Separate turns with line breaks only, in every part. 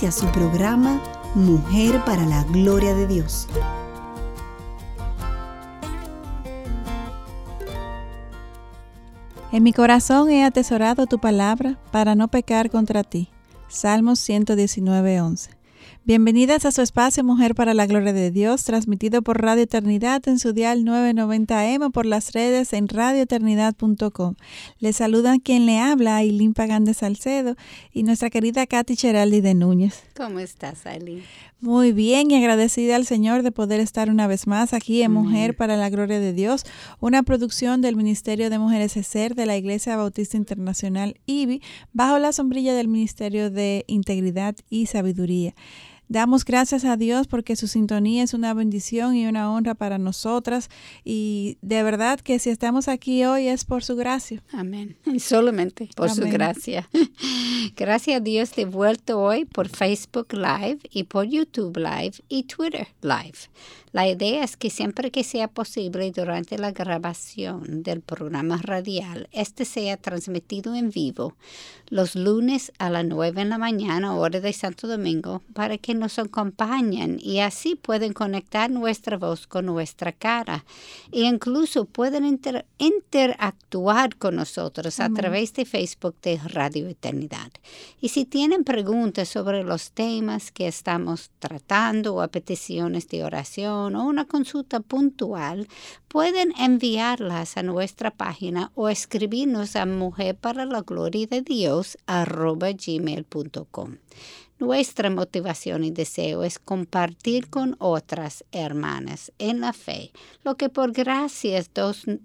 Inicia su programa Mujer para la Gloria de Dios.
En mi corazón he atesorado tu palabra para no pecar contra ti. Salmos 119, 11. Bienvenidas a su espacio Mujer para la Gloria de Dios, transmitido por Radio Eternidad en su dial 990M por las redes en radioeternidad.com. Le saludan quien le habla, Ailín Pagán de Salcedo y nuestra querida Katy Cheraldi de Núñez.
¿Cómo estás, Ailín?
Muy bien y agradecida al Señor de poder estar una vez más aquí en Mujer para la Gloria de Dios, una producción del Ministerio de Mujeres ESER de la Iglesia Bautista Internacional IBI, bajo la sombrilla del Ministerio de Integridad y Sabiduría. Damos gracias a Dios porque su sintonía es una bendición y una honra para nosotras y de verdad que si estamos aquí hoy es por su gracia.
Amén. Y solamente por su gracia. Gracias a Dios de vuelto hoy por Facebook Live y por YouTube Live y Twitter Live. La idea es que siempre que sea posible durante la grabación del programa radial, este sea transmitido en vivo los lunes a las 9 en la mañana, hora de Santo Domingo, para que nos acompañen y así pueden conectar nuestra voz con nuestra cara e incluso pueden interactuar con nosotros a través de Facebook de Radio Eternidad. Y si tienen preguntas sobre los temas que estamos tratando o a peticiones de oración, o una consulta puntual, pueden enviarlas a nuestra página o escribirnos a mujer para la gloria de Dios gmail.com. Nuestra motivación y deseo es compartir con otras hermanas en la fe lo que por gracias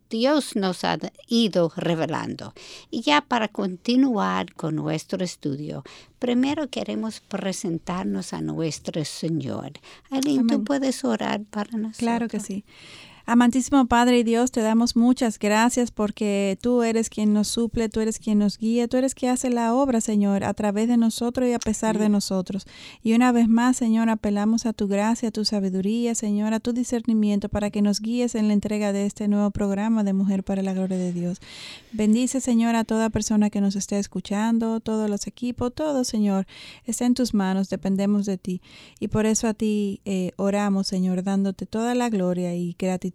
Dios nos ha ido revelando. Y ya para continuar con nuestro estudio, primero queremos presentarnos a nuestro Señor. Aileen, ¿tú puedes orar para nosotros?
Claro que sí. Amantísimo Padre y Dios, te damos muchas gracias porque tú eres quien nos suple, tú eres quien nos guía, tú eres quien hace la obra, Señor, a través de nosotros y a pesar de nosotros. Y una vez más, Señor, apelamos a tu gracia, a tu sabiduría, Señor, a tu discernimiento para que nos guíes en la entrega de este nuevo programa de Mujer para la Gloria de Dios. Bendice, Señor, a toda persona que nos esté escuchando, todos los equipos, todo, Señor, está en tus manos, dependemos de ti. Y por eso a ti eh, oramos, Señor, dándote toda la gloria y gratitud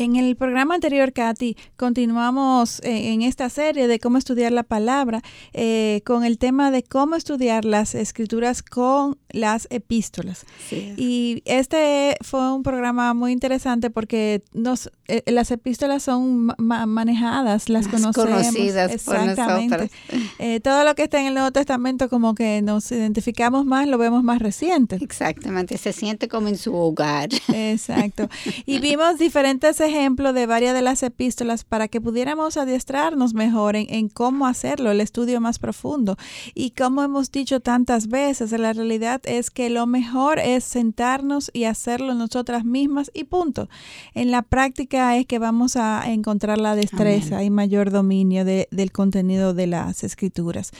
En el programa anterior, Katy, continuamos eh, en esta serie de cómo estudiar la palabra eh, con el tema de cómo estudiar las escrituras con las epístolas. Y este fue un programa muy interesante porque nos, eh, las epístolas son manejadas, las conocemos.
Conocidas exactamente.
todo lo que está en el Nuevo Testamento como que nos identificamos más, lo vemos más reciente.
Exactamente, se siente como en su hogar.
Exacto. Y vimos diferentes ejemplo de varias de las epístolas para que pudiéramos adiestrarnos mejor en, cómo hacerlo, el estudio más profundo. Y como hemos dicho tantas veces, la realidad es que lo mejor es sentarnos y hacerlo nosotras mismas y punto. En la práctica es que vamos a encontrar la destreza y mayor dominio del contenido de las escrituras.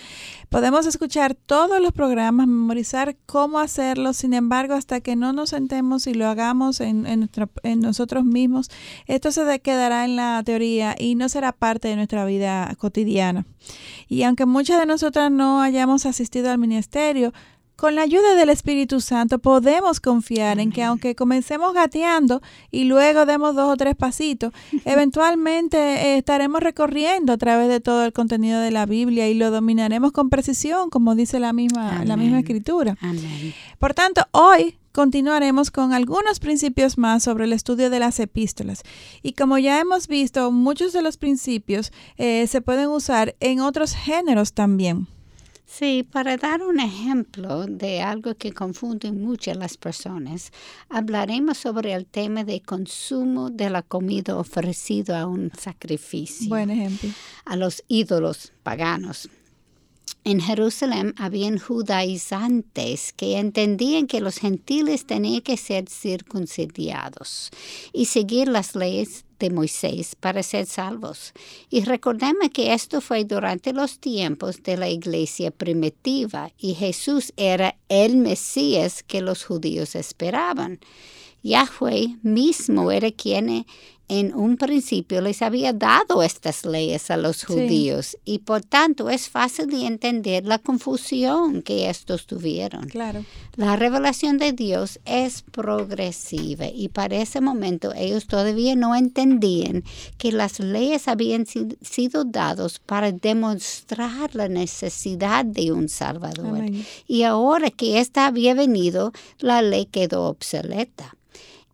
Podemos escuchar todos los programas, memorizar cómo hacerlo, sin embargo, hasta que no nos sentemos y lo hagamos en, en nosotros mismos, esto se quedará en la teoría y no será parte de nuestra vida cotidiana. Y aunque muchas de nosotras no hayamos asistido al ministerio, con la ayuda del Espíritu Santo podemos confiar en que aunque comencemos gateando y luego demos dos o tres pasitos, eventualmente eh, estaremos recorriendo a través de todo el contenido de la Biblia y lo dominaremos con precisión, como dice la misma, la misma escritura. Por tanto, hoy continuaremos con algunos principios más sobre el estudio de las epístolas. Y como ya hemos visto, muchos de los principios eh, se pueden usar en otros géneros también.
Sí, para dar un ejemplo de algo que confunde mucho a las personas, hablaremos sobre el tema de consumo de la comida ofrecido a un sacrificio.
Buen ejemplo.
A los ídolos paganos. En Jerusalén habían judaizantes que entendían que los gentiles tenían que ser circuncidados y seguir las leyes de Moisés para ser salvos. Y recordemos que esto fue durante los tiempos de la iglesia primitiva y Jesús era el Mesías que los judíos esperaban. Yahweh mismo era quien en un principio les había dado estas leyes a los judíos y por tanto es fácil de entender la confusión que estos tuvieron.
Claro.
La revelación de Dios es progresiva y para ese momento ellos todavía no entendían que las leyes habían sido dadas para demostrar la necesidad de un Salvador. Y ahora que ésta había venido, la ley quedó obsoleta.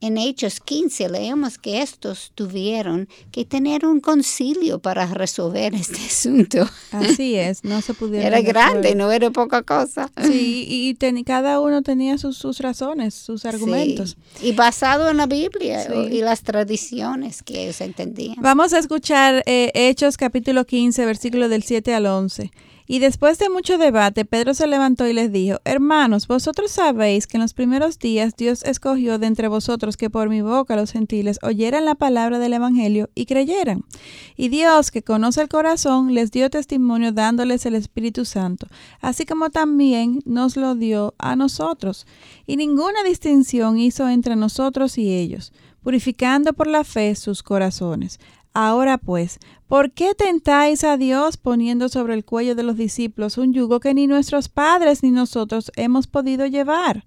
En Hechos 15 leemos que estos tuvieron que tener un concilio para resolver este asunto.
Así es, no se pudieron.
Era grande, no era poca cosa.
Sí, y cada uno tenía sus, sus razones, sus argumentos.
Y basado en la Biblia y las tradiciones que ellos entendían.
Vamos a escuchar eh, Hechos capítulo 15, versículo del 7 al 11. Y después de mucho debate, Pedro se levantó y les dijo, Hermanos, vosotros sabéis que en los primeros días Dios escogió de entre vosotros que por mi boca los gentiles oyeran la palabra del Evangelio y creyeran. Y Dios, que conoce el corazón, les dio testimonio dándoles el Espíritu Santo, así como también nos lo dio a nosotros. Y ninguna distinción hizo entre nosotros y ellos, purificando por la fe sus corazones. Ahora pues, ¿por qué tentáis a Dios poniendo sobre el cuello de los discípulos un yugo que ni nuestros padres ni nosotros hemos podido llevar?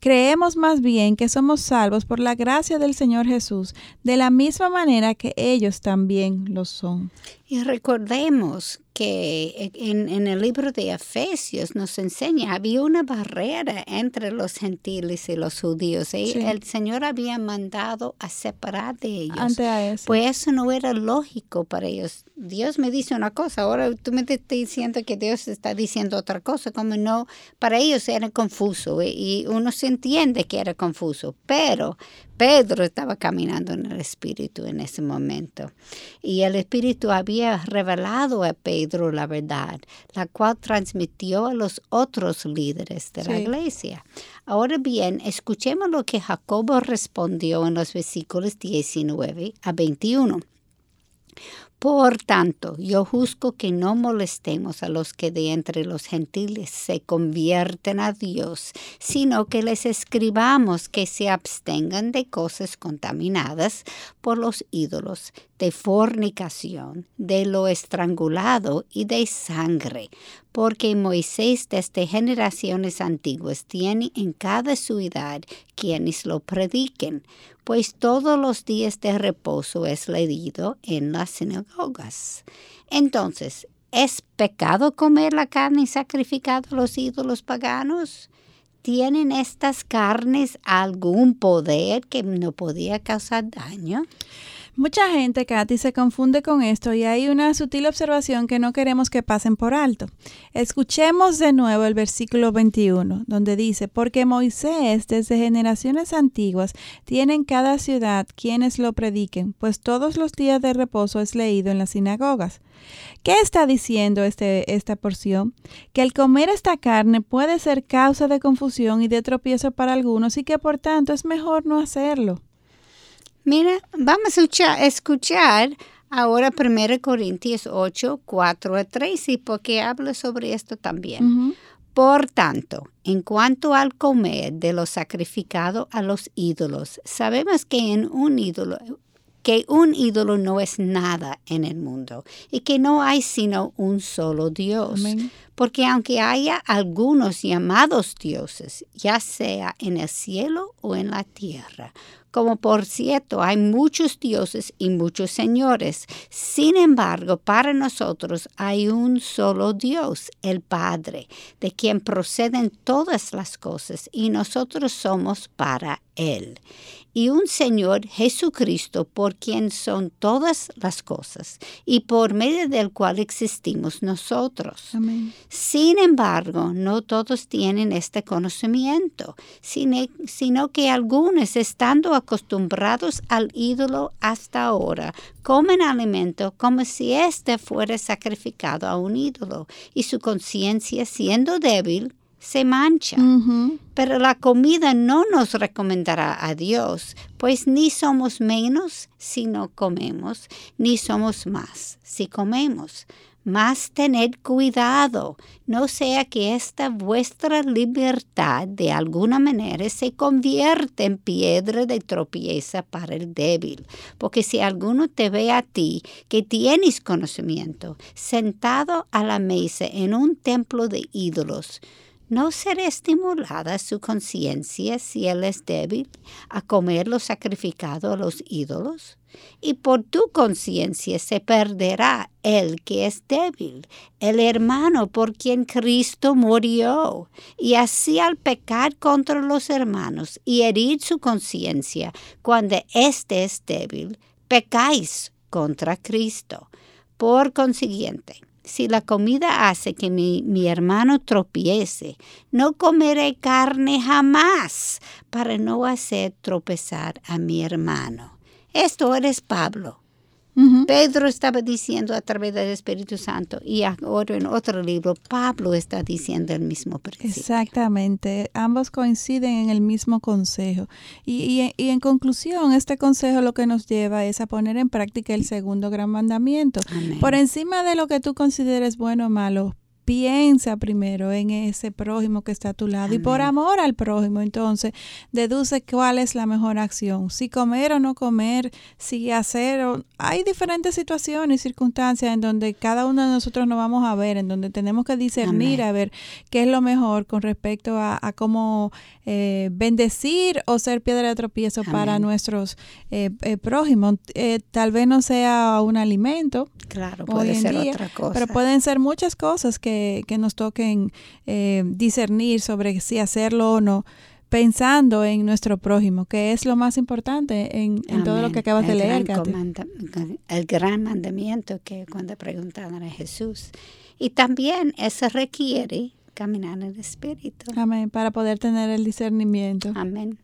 Creemos más bien que somos salvos por la gracia del Señor Jesús, de la misma manera que ellos también lo son.
Y recordemos que en, el libro de Efesios nos enseña, había una barrera entre los gentiles y los judíos. Y El Señor había mandado a separar de ellos.
Ante eso.
Pues eso no era lógico para ellos. Dios me dice una cosa, ahora tú me estás diciendo que Dios está diciendo otra cosa, como no, para ellos era confuso y uno se entiende que era confuso, pero Pedro estaba caminando en el Espíritu en ese momento. Y el Espíritu había revelado a Pedro la verdad, la cual transmitió a los otros líderes de la iglesia. Ahora bien, escuchemos lo que Jacobo respondió en los versículos 19 a 21. Por tanto, yo juzgo que no molestemos a los que de entre los gentiles se convierten a Dios, sino que les escribamos que se abstengan de cosas contaminadas por los ídolos, de fornicación, de lo estrangulado y de sangre, porque Moisés desde generaciones antiguas tiene en cada ciudad quienes lo prediquen, pues todos los días de reposo es leído en las sinagogas. Entonces, ¿es pecado comer la carne sacrificada a los ídolos paganos? ¿Tienen estas carnes algún poder que no podía causar daño?
Mucha gente, Katy, se confunde con esto y hay una sutil observación que no queremos que pasen por alto. Escuchemos de nuevo el versículo 21, donde dice, porque Moisés desde generaciones antiguas tiene en cada ciudad quienes lo prediquen, pues todos los días de reposo es leído en las sinagogas. ¿Qué está diciendo este, esta porción? Que el comer esta carne puede ser causa de confusión y de tropiezo para algunos y que por tanto es mejor no hacerlo.
Mira, vamos a escuchar, ahora 1 Corintios 8, 4 a 3, y porque habla sobre esto también. Por tanto, en cuanto al comer de lo sacrificado a los ídolos, sabemos que en un ídolo que un ídolo no es nada en el mundo y que no hay sino un solo Dios. Porque aunque haya algunos llamados dioses, ya sea en el cielo o en la tierra, como por cierto hay muchos dioses y muchos señores. Sin embargo, para nosotros hay un solo Dios, el Padre, de quien proceden todas las cosas y nosotros somos para Él. Y un Señor Jesucristo por quien son todas las cosas y por medio del cual existimos nosotros. Sin embargo, no todos tienen este conocimiento, sino que algunos, estando acostumbrados al ídolo hasta ahora, comen alimento como si éste fuera sacrificado a un ídolo, y su conciencia, siendo débil, se mancha. Pero la comida no nos recomendará a Dios, pues ni somos menos si no comemos, ni somos más si comemos. Mas tened cuidado, no sea que esta vuestra libertad de alguna manera se convierta en piedra de tropieza para el débil. Porque si alguno te ve a ti, que tienes conocimiento, sentado a la mesa en un templo de ídolos, ¿No será estimulada su conciencia si él es débil a comer lo sacrificado a los ídolos? Y por tu conciencia se perderá el que es débil, el hermano por quien Cristo murió. Y así al pecar contra los hermanos y herir su conciencia cuando éste es débil, pecáis contra Cristo. Por consiguiente, si la comida hace que mi, mi, hermano tropiece, no comeré carne jamás para no hacer tropezar a mi hermano. Esto eres Pablo. Pedro estaba diciendo a través del Espíritu Santo y ahora en otro libro Pablo está diciendo el mismo principio.
Exactamente, ambos coinciden en el mismo consejo. Y, y, en conclusión, este consejo lo que nos lleva es a poner en práctica el segundo gran mandamiento. Por encima de lo que tú consideres bueno o malo, piensa primero en ese prójimo que está a tu lado y por amor al prójimo, entonces deduce cuál es la mejor acción, si comer o no comer, si hacer o... Hay diferentes situaciones y circunstancias en donde cada uno de nosotros nos vamos a ver, en donde tenemos que discernir a ver qué es lo mejor con respecto a, cómo eh, bendecir o ser piedra de tropiezo para nuestros eh, eh, prójimos. tal vez no sea un alimento.
Claro, puede ser otra cosa.
Pero pueden ser muchas cosas que que, nos toquen eh, discernir sobre si hacerlo o no, pensando en nuestro prójimo, que es lo más importante en, todo lo que acabas de leer.
el gran mandamiento que cuando preguntaban a Jesús. Y también eso requiere caminar en el Espíritu.
Amén, para poder tener el discernimiento.
Amén.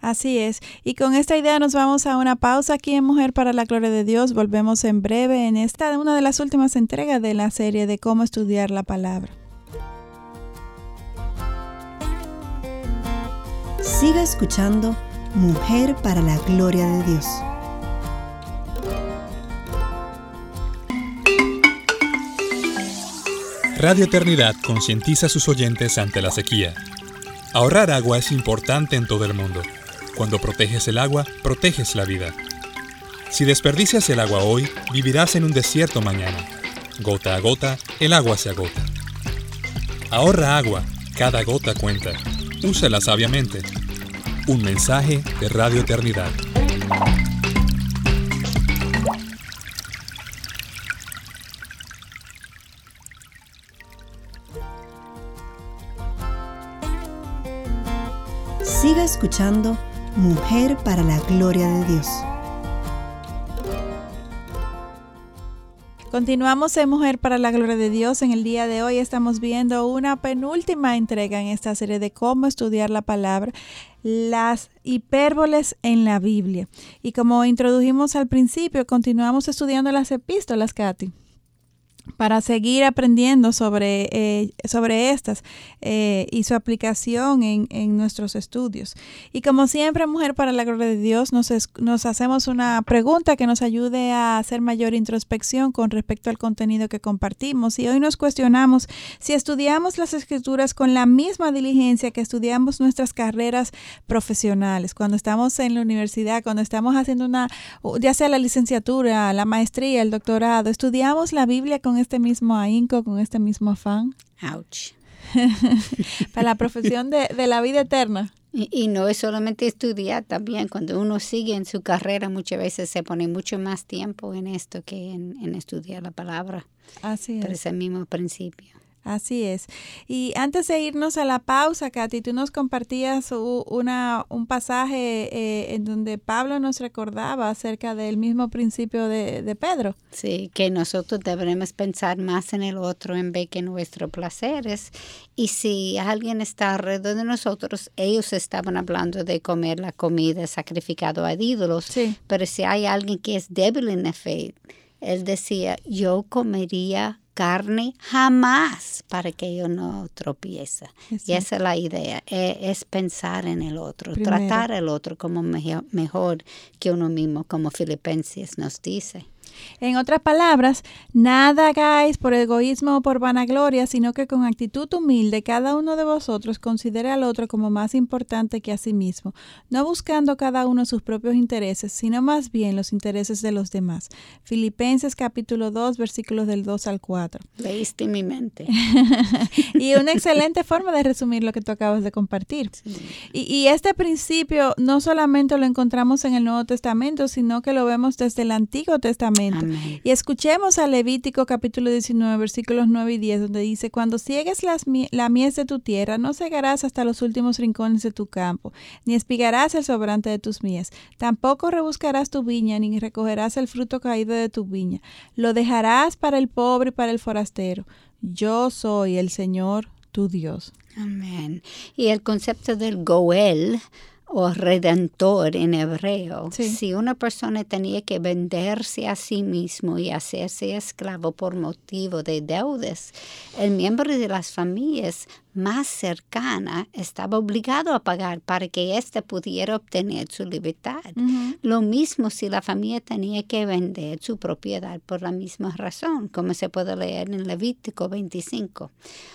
Así es. Y con esta idea nos vamos a una pausa aquí en Mujer para la Gloria de Dios. Volvemos en breve en esta, una de las últimas entregas de la serie de cómo estudiar la palabra.
Siga escuchando Mujer para la Gloria de Dios.
Radio Eternidad concientiza a sus oyentes ante la sequía Ahorrar agua es importante en todo el mundo. Cuando proteges el agua, proteges la vida. Si desperdicias el agua hoy, vivirás en un desierto mañana. Gota a gota, el agua se agota. Ahorra agua, cada gota cuenta. Úsala sabiamente. Un mensaje de Radio Eternidad.
Escuchando Mujer para la Gloria de Dios.
Continuamos en Mujer para la Gloria de Dios. En el día de hoy estamos viendo una penúltima entrega en esta serie de cómo estudiar la palabra, las hipérboles en la Biblia. Y como introdujimos al principio, continuamos estudiando las epístolas, Katy para seguir aprendiendo sobre, eh, sobre estas eh, y su aplicación en, en, nuestros estudios. Y como siempre, Mujer para la Gloria de Dios, nos, nos hacemos una pregunta que nos ayude a hacer mayor introspección con respecto al contenido que compartimos. Y hoy nos cuestionamos si estudiamos las escrituras con la misma diligencia que estudiamos nuestras carreras profesionales, cuando estamos en la universidad, cuando estamos haciendo una, ya sea la licenciatura, la maestría, el doctorado, estudiamos la Biblia con este mismo ahínco, con este mismo afán?
Ouch.
Para la profesión de, la vida eterna.
Y, no es solamente estudiar, también cuando uno sigue en su carrera muchas veces se pone mucho más tiempo en esto que en, estudiar la palabra.
Así es.
Por ese mismo principio.
Así es. Y antes de irnos a la pausa, Katy, tú nos compartías una, un pasaje eh, en donde Pablo nos recordaba acerca del mismo principio de, de, Pedro.
Sí, que nosotros deberemos pensar más en el otro en vez que en nuestros placeres. Y si alguien está alrededor de nosotros, ellos estaban hablando de comer la comida sacrificada a ídolos.
Sí.
Pero si hay alguien que es débil en la fe, él decía, yo comería carne jamás para que yo no tropiece. Y esa es la idea, e, es, pensar en el otro, tratar al otro como mejor que uno mismo, como Filipenses nos dice.
En otras palabras, nada hagáis por egoísmo o por vanagloria, sino que con actitud humilde cada uno de vosotros considere al otro como más importante que a sí mismo, no buscando cada uno sus propios intereses, sino más bien los intereses de los demás. Filipenses capítulo 2, versículos del 2 al 4.
Leíste mi mente.
y una excelente forma de resumir lo que tú acabas de compartir. Y, y este principio no solamente lo encontramos en el Nuevo Testamento, sino que lo vemos desde el Antiguo Testamento y escuchemos a Levítico capítulo 19, versículos 9 y 10, donde dice, cuando ciegues las, la mies de tu tierra, no cegarás hasta los últimos rincones de tu campo, ni espigarás el sobrante de tus mies, tampoco rebuscarás tu viña, ni recogerás el fruto caído de tu viña. Lo dejarás para el pobre y para el forastero. Yo soy el Señor tu Dios.
Amén. Y el concepto del Goel o redentor en hebreo. Si una persona tenía que venderse a sí mismo y hacerse esclavo por motivo de deudas, el miembro de las familias más cercana estaba obligado a pagar para que éste pudiera obtener su libertad. Lo mismo si la familia tenía que vender su propiedad por la misma razón, como se puede leer en Levítico 25.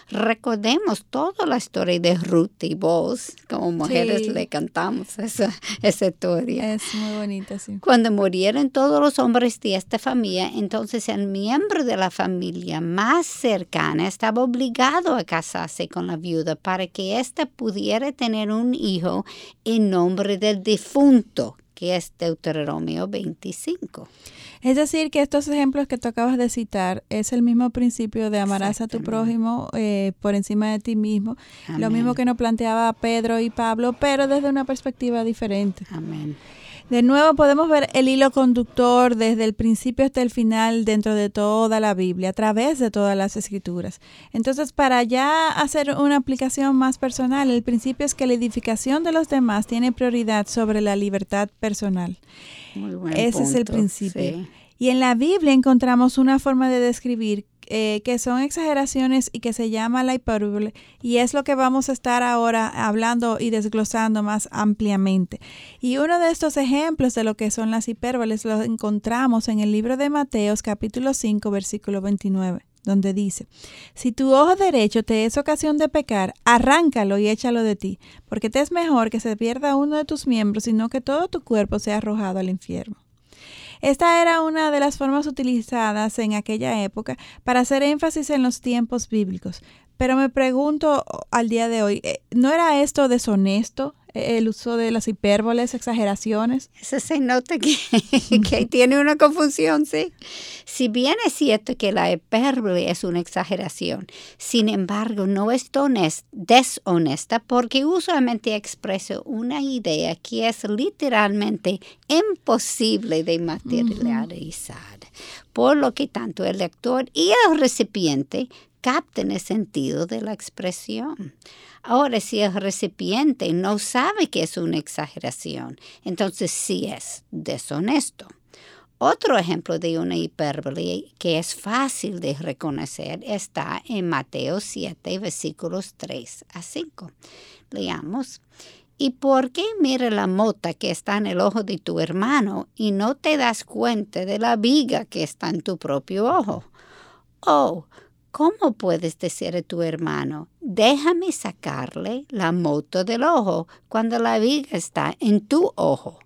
Recordemos toda la historia de Ruth y vos, como mujeres le cantamos esa, esa historia.
Es muy bonita, sí.
Cuando murieron todos los hombres de esta familia, entonces el miembro de la familia más cercana estaba obligado a casarse con la viuda para que ésta pudiera tener un hijo en nombre del difunto, que es Deuteronomio 25.
Es decir, que estos ejemplos que tú acabas de citar es el mismo principio de amarás a tu prójimo eh, por encima de ti mismo. Lo mismo que nos planteaba Pedro y Pablo, pero desde una perspectiva diferente.
Amén.
De nuevo podemos ver el hilo conductor desde el principio hasta el final dentro de toda la Biblia, a través de todas las escrituras. Entonces, para ya hacer una aplicación más personal, el principio es que la edificación de los demás tiene prioridad sobre la libertad personal. Ese es el principio. Y en la Biblia encontramos una forma de describir eh, que son exageraciones y que se llama la hipérbole y es lo que vamos a estar ahora hablando y desglosando más ampliamente. Y uno de estos ejemplos de lo que son las hipérboles lo encontramos en el libro de Mateos capítulo 5 versículo 29 donde dice, si tu ojo derecho te es ocasión de pecar, arráncalo y échalo de ti, porque te es mejor que se pierda uno de tus miembros, sino que todo tu cuerpo sea arrojado al infierno. Esta era una de las formas utilizadas en aquella época para hacer énfasis en los tiempos bíblicos. Pero me pregunto al día de hoy, eh, ¿no era esto deshonesto? El uso de las hipérboles, exageraciones.
Eso se nota que, que tiene una confusión, ¿sí? Si bien es cierto que la hipérbole es una exageración, sin embargo no es deshonesta porque usualmente expresa una idea que es literalmente imposible de materializar. Por lo que tanto el lector y el recipiente capten el sentido de la expresión. Ahora, si el recipiente no sabe que es una exageración, entonces sí es deshonesto. Otro ejemplo de una hipérbole que es fácil de reconocer está en Mateo 7, versículos 3 a 5. Leamos. ¿Y por qué mira la mota que está en el ojo de tu hermano y no te das cuenta de la viga que está en tu propio ojo? Oh, ¿Cómo puedes decir a tu hermano, déjame sacarle la moto del ojo cuando la viga está en tu ojo?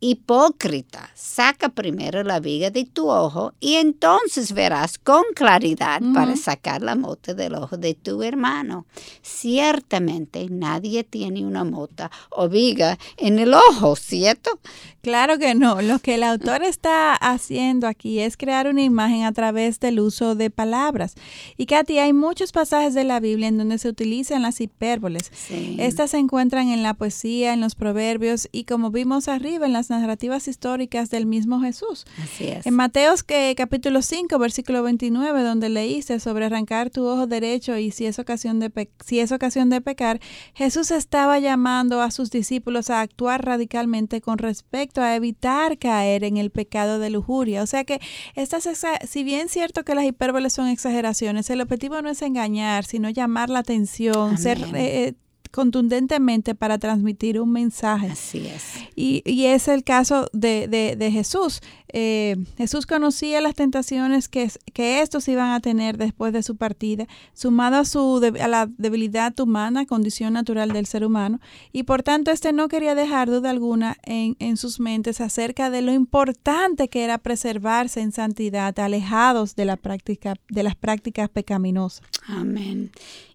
Hipócrita, saca primero la viga de tu ojo y entonces verás con claridad para sacar la mota del ojo de tu hermano. Ciertamente nadie tiene una mota o viga en el ojo, ¿cierto?
Claro que no. Lo que el autor está haciendo aquí es crear una imagen a través del uso de palabras. Y Katy, hay muchos pasajes de la Biblia en donde se utilizan las hipérboles. Estas se encuentran en la poesía, en los proverbios y como vimos arriba en las narrativas históricas del mismo Jesús.
Así es.
En Mateos que, capítulo 5, versículo 29, donde leíste sobre arrancar tu ojo derecho y si es ocasión de, si es ocasión de pecar, Jesús estaba llamando a sus discípulos a actuar radicalmente con respecto a evitar caer en el pecado de lujuria. O sea que estas, si bien es cierto que las hipérboles son exageraciones, el objetivo no es engañar, sino llamar la atención, ser eh, contundentemente para transmitir un mensaje.
Así es.
Y, y es el caso de, de, de Jesús. Eh, Jesús conocía las tentaciones que, que estos iban a tener después de su partida, sumado a, su, a la debilidad humana, condición natural del ser humano, y por tanto este no quería dejar duda alguna en, en sus mentes acerca de lo importante que era preservarse en santidad, alejados de, la práctica, de las prácticas pecaminosas.
Amén.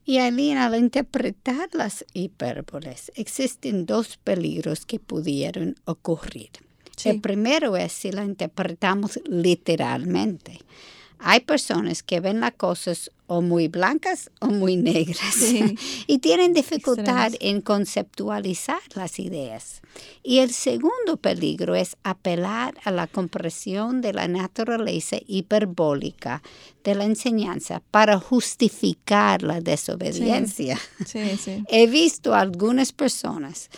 Y Alina, al interpretar las hipérboles, existen dos peligros que pudieron ocurrir. El primero es si la interpretamos literalmente. Hay personas que ven las cosas o muy blancas o muy negras y tienen dificultad en conceptualizar las ideas. Y el segundo peligro es apelar a la comprensión de la naturaleza hiperbólica de la enseñanza para justificar la desobediencia. He visto algunas personas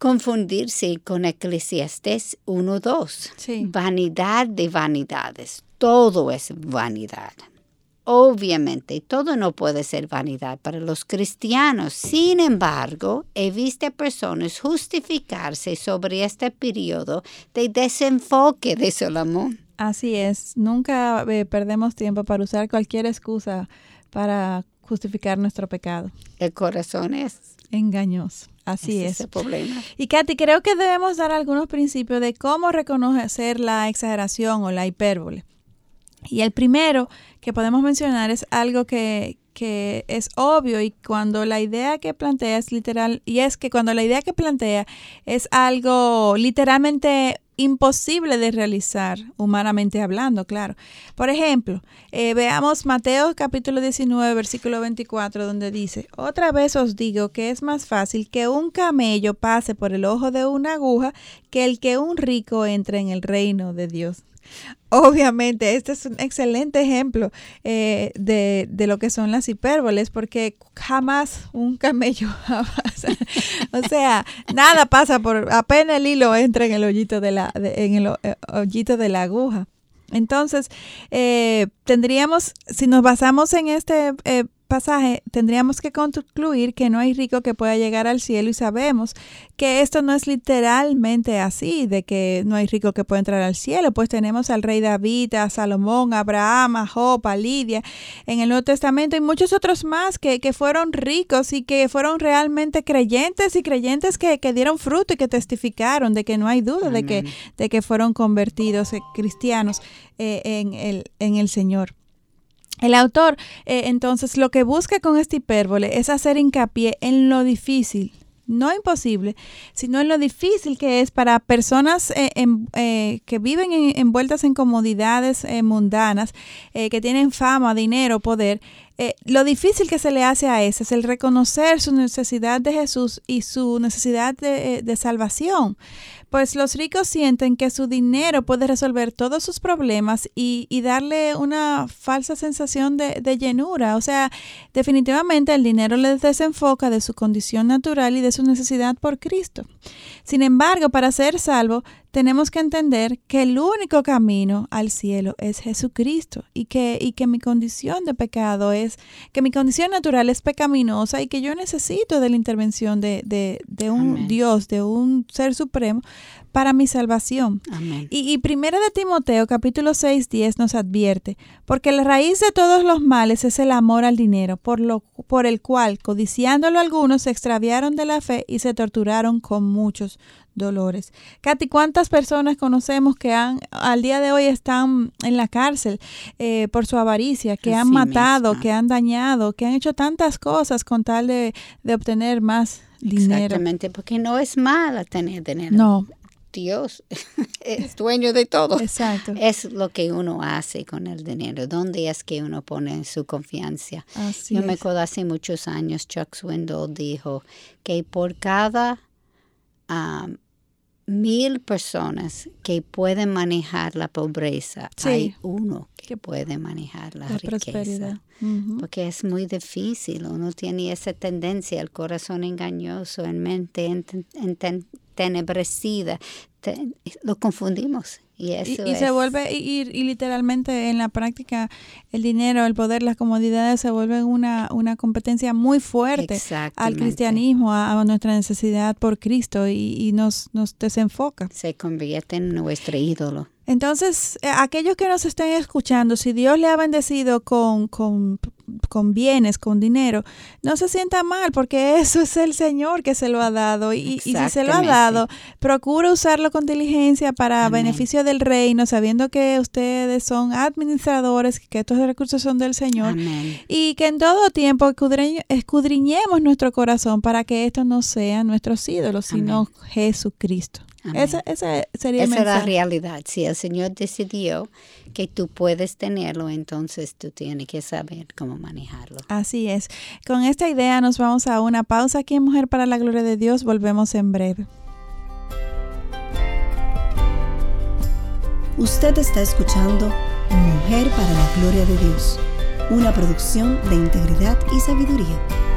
confundirse con Eclesiastes 1.2. Vanidad de vanidades. Todo es vanidad. Obviamente, todo no puede ser vanidad para los cristianos. Sin embargo, he visto personas justificarse sobre este periodo de desenfoque de Salomón.
Así es. Nunca eh, perdemos tiempo para usar cualquier excusa para justificar nuestro pecado.
El corazón es
engañoso. Así es.
el problema.
Y Katy, creo que debemos dar algunos principios de cómo reconocer la exageración o la hipérbole. Y el primero que podemos mencionar es algo que, que es obvio y cuando la idea que plantea es literal, y es que cuando la idea que plantea es algo literalmente imposible de realizar, humanamente hablando, claro. Por ejemplo, eh, veamos Mateo capítulo 19, versículo 24, donde dice, otra vez os digo que es más fácil que un camello pase por el ojo de una aguja que el que un rico entre en el reino de Dios. Obviamente, este es un excelente ejemplo eh, de, de, lo que son las hipérboles, porque jamás un camello pasa. o sea, nada pasa por apenas el hilo entra en el hoyito de la, en el eh, de la aguja. Entonces, eh, tendríamos, si nos basamos en este pasaje, tendríamos que concluir que no hay rico que pueda llegar al cielo y sabemos que esto no es literalmente así, de que no hay rico que pueda entrar al cielo, pues tenemos al rey David, a Salomón, a Abraham, a Job, a Lidia. En el Nuevo Testamento y muchos otros más que, que fueron ricos y que fueron realmente creyentes y creyentes que, que, dieron fruto y que testificaron de que no hay duda de que, de que fueron convertidos eh, cristianos eh, en, el, en el Señor. El autor, eh, entonces, lo que busca con esta hipérbole es hacer hincapié en lo difícil, no imposible, sino en lo difícil que es para personas eh, eh, que viven envueltas en comodidades mundanas, que tienen fama, dinero, poder, lo difícil que se le hace a ese es el reconocer su necesidad de Jesús y su necesidad de salvación pues los ricos sienten que su dinero puede resolver todos sus problemas y, darle una falsa sensación de, de, llenura. O sea, definitivamente el dinero les desenfoca de su condición natural y de su necesidad por Cristo. Sin embargo, para ser salvo, tenemos que entender que el único camino al cielo es Jesucristo y que, y que mi condición de pecado es, que mi condición natural es pecaminosa y que yo necesito de la intervención de, de, de un Dios, de un ser supremo para mi salvación. Y, y primera de Timoteo capítulo 6, 10 nos advierte, porque la raíz de todos los males es el amor al dinero, por, lo, por el cual, codiciándolo algunos, se extraviaron de la fe y se torturaron con muchos dolores. Katy, ¿cuántas personas conocemos que han, al día de hoy están en la cárcel eh, por su avaricia, que han matado, que han dañado, que han hecho tantas cosas con tal de, obtener más dinero?
Exactamente, porque no es malo tener dinero.
No.
Dios es dueño de todo.
Exacto.
Es lo que uno hace con el dinero. ¿Dónde es que uno pone su confianza?
Así
Yo me acuerdo hace muchos años, Chuck Swindoll dijo que por cada ah, mil personas que pueden manejar la pobreza,
Sí.
hay uno que puede manejar la,
La
riqueza. Porque es muy difícil, uno tiene esa tendencia, el corazón engañoso, en mente tenebrecida, te- lo confundimos. Y
Y,
eso
y se
es-
vuelve, y, y- y literalmente en la práctica, el dinero, el poder, las comodidades se vuelven una, una competencia muy fuerte al cristianismo, a, a nuestra necesidad por Cristo y, y nos, nos desenfoca.
Se convierte en nuestro ídolo.
Entonces, eh, aquellos que nos estén escuchando, si Dios le ha bendecido con, con, con bienes, con dinero, no se sienta mal porque eso es el Señor que se lo ha dado. Y, y si se lo ha dado, procura usarlo con diligencia para
Amén.
beneficio del reino, sabiendo que ustedes son administradores, que estos recursos son del Señor.
Amén.
Y que en todo tiempo escudriñ- escudriñemos nuestro corazón para que estos no sean nuestros ídolos, sino Jesucristo. Ese, ese sería
Esa es la realidad. Si el Señor decidió que tú puedes tenerlo, entonces tú tienes que saber cómo manejarlo.
Así es. Con esta idea nos vamos a una pausa aquí en Mujer para la Gloria de Dios. Volvemos en breve.
Usted está escuchando Mujer para la Gloria de Dios, una producción de integridad y sabiduría.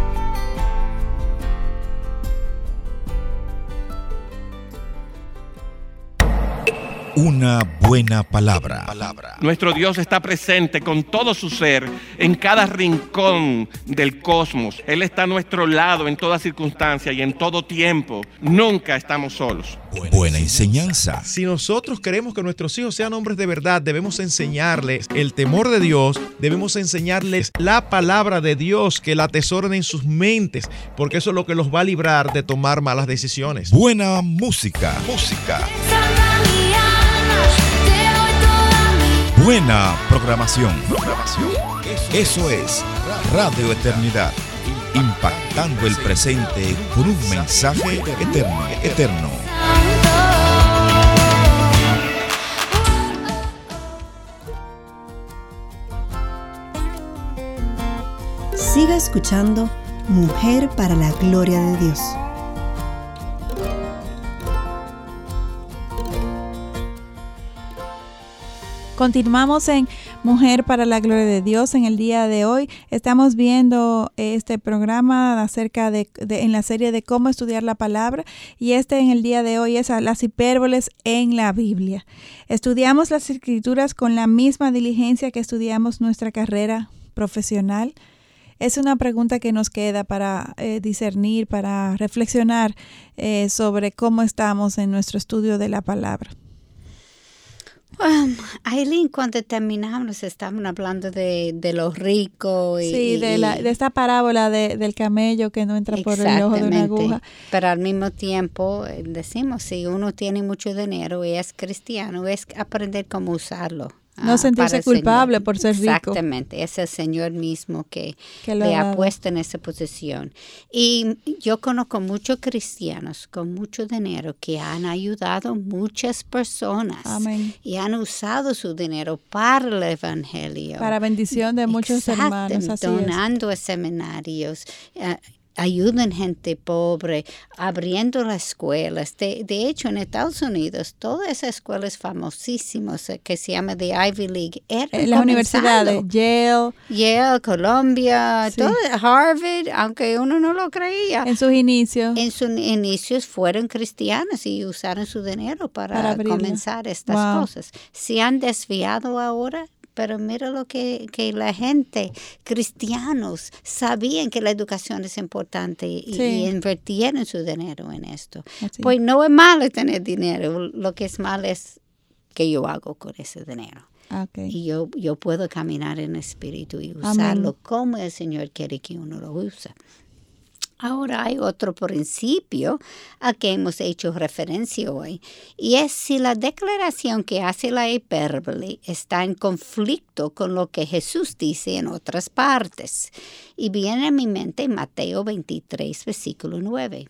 Una buena palabra.
Nuestro Dios está presente con todo su ser en cada rincón del cosmos. Él está a nuestro lado en toda circunstancia y en todo tiempo. Nunca estamos solos.
Buena enseñanza.
Si nosotros queremos que nuestros hijos sean hombres de verdad, debemos enseñarles el temor de Dios, debemos enseñarles la palabra de Dios, que la atesoren en sus mentes, porque eso es lo que los va a librar de tomar malas decisiones.
Buena música. Música. Buena programación. Eso es Radio Eternidad. Impactando el presente con un mensaje. Eterno.
Siga escuchando Mujer para la Gloria de Dios.
Continuamos en Mujer para la Gloria de Dios. En el día de hoy estamos viendo este programa acerca de, de- en la serie de cómo estudiar la palabra y este en el día de hoy es a las hipérboles en la Biblia. Estudiamos las escrituras con la misma diligencia que estudiamos nuestra carrera profesional. Es una pregunta que nos queda para eh, discernir, para reflexionar eh, sobre cómo estamos en nuestro estudio de la palabra.
Aileen, cuando terminamos estaban hablando de, de los ricos y,
Sí, de, la, de esta parábola de- del camello que no entra por el ojo de una aguja.
Pero al mismo tiempo eh, decimos, si uno tiene mucho dinero y es cristiano, es aprender cómo usarlo.
No
ah,
sentirse culpable por ser rico.
Exactamente, es el Señor mismo que, le
ha
puesto en esa posición. Y yo conozco muchos cristianos con mucho dinero que han ayudado muchas personas
Amén.
y han usado su dinero para el Evangelio.
Para bendición de muchos hermanos. Así es.
donando a seminarios, eh, ayudan gente pobre, abriendo las escuelas. De, de hecho, en Estados Unidos, todas esas escuelas famosísimas eh, que se llama the Ivy League eran
Eh, Las universidades. Yale,
Yale, Columbia,
Sí.
todo, Harvard, aunque uno no lo creía.
en sus inicios.
En sus inicios fueron cristianos y usaron su dinero para, comenzar estas
Wow.
cosas. Se han desviado ahora, pero mira lo que, que la gente, cristianos, sabían que la educación es importante y,
Sí.
y invirtieron su dinero en esto.
Así.
Pues no es malo tener dinero, lo que es malo es que yo hago con ese dinero.
Ah.
Y yo, yo puedo caminar en espíritu y
Amén.
usarlo como el Señor quiere que uno lo use. Ahora hay otro principio a que hemos hecho referencia hoy, y es si la declaración que hace la hipérbole está en conflicto con lo que Jesús dice en otras partes. Y viene a mi mente Mateo 23, versículo 9.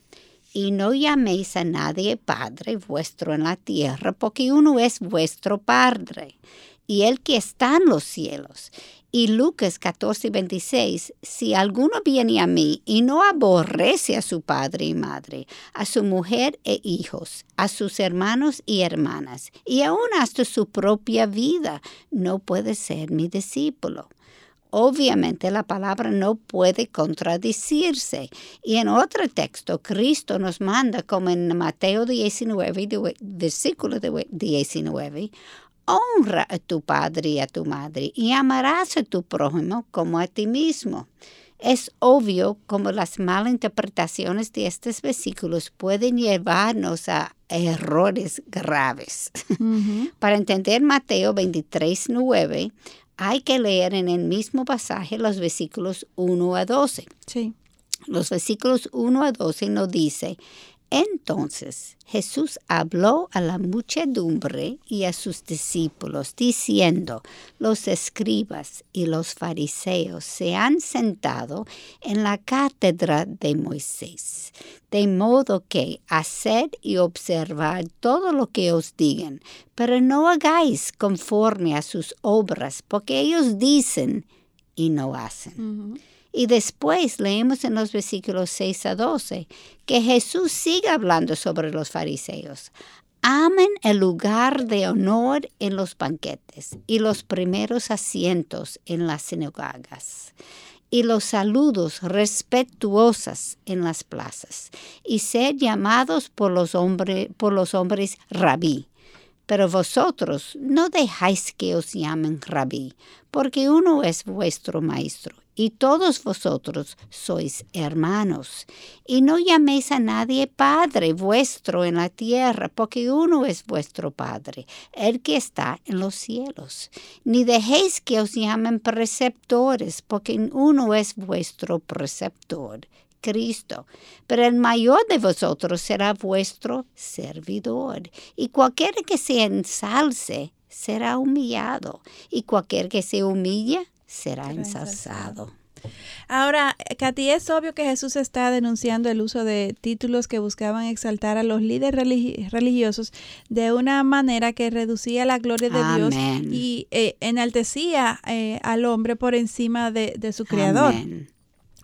y no llaméis a nadie Padre vuestro en la tierra, porque uno es vuestro Padre, y el que está en los cielos. Y Lucas 14, 26, si alguno viene a mí y no aborrece a su padre y madre, a su mujer e hijos, a sus hermanos y hermanas, y aún hasta su propia vida, no puede ser mi discípulo. Obviamente la palabra no puede contradecirse. Y en otro texto, Cristo nos manda, como en Mateo 19, versículo 19, honra a tu padre y a tu madre y amarás a tu prójimo como a ti mismo. Es obvio como las malinterpretaciones de estos versículos pueden llevarnos a errores graves. Para entender Mateo 23, 9, hay que leer en el mismo pasaje los versículos 1 a 12.
Sí.
Los versículos 1 a 12 nos dice, entonces Jesús habló a la muchedumbre y a sus discípulos, diciendo, los escribas y los fariseos se han sentado en la cátedra de Moisés, de modo que haced y observad todo lo que os digan, pero no hagáis conforme a sus obras, porque ellos dicen y no hacen. Y después leemos en los versículos 6 a 12 que Jesús sigue hablando sobre los fariseos. Amen el lugar de honor en los banquetes y los primeros asientos en las sinagogas y los saludos respetuosos en las plazas y ser llamados por los, por los hombres rabí. Pero vosotros no dejáis que os llamen rabí, porque uno es vuestro maestro y todos vosotros sois hermanos. Y no llaméis a nadie Padre vuestro en la tierra, porque uno es vuestro Padre, el que está en los cielos. Ni dejéis que os llamen preceptores, porque uno es vuestro preceptor. Cristo, pero el mayor de vosotros será vuestro servidor, y cualquiera que se ensalce será humillado, y cualquier que se humilla será ensalzado.
Ahora, Katy, es obvio que Jesús está denunciando el uso de títulos que buscaban exaltar a los líderes religiosos de una manera que reducía la gloria de Dios y eh, enaltecía eh, al hombre por encima de, su creador.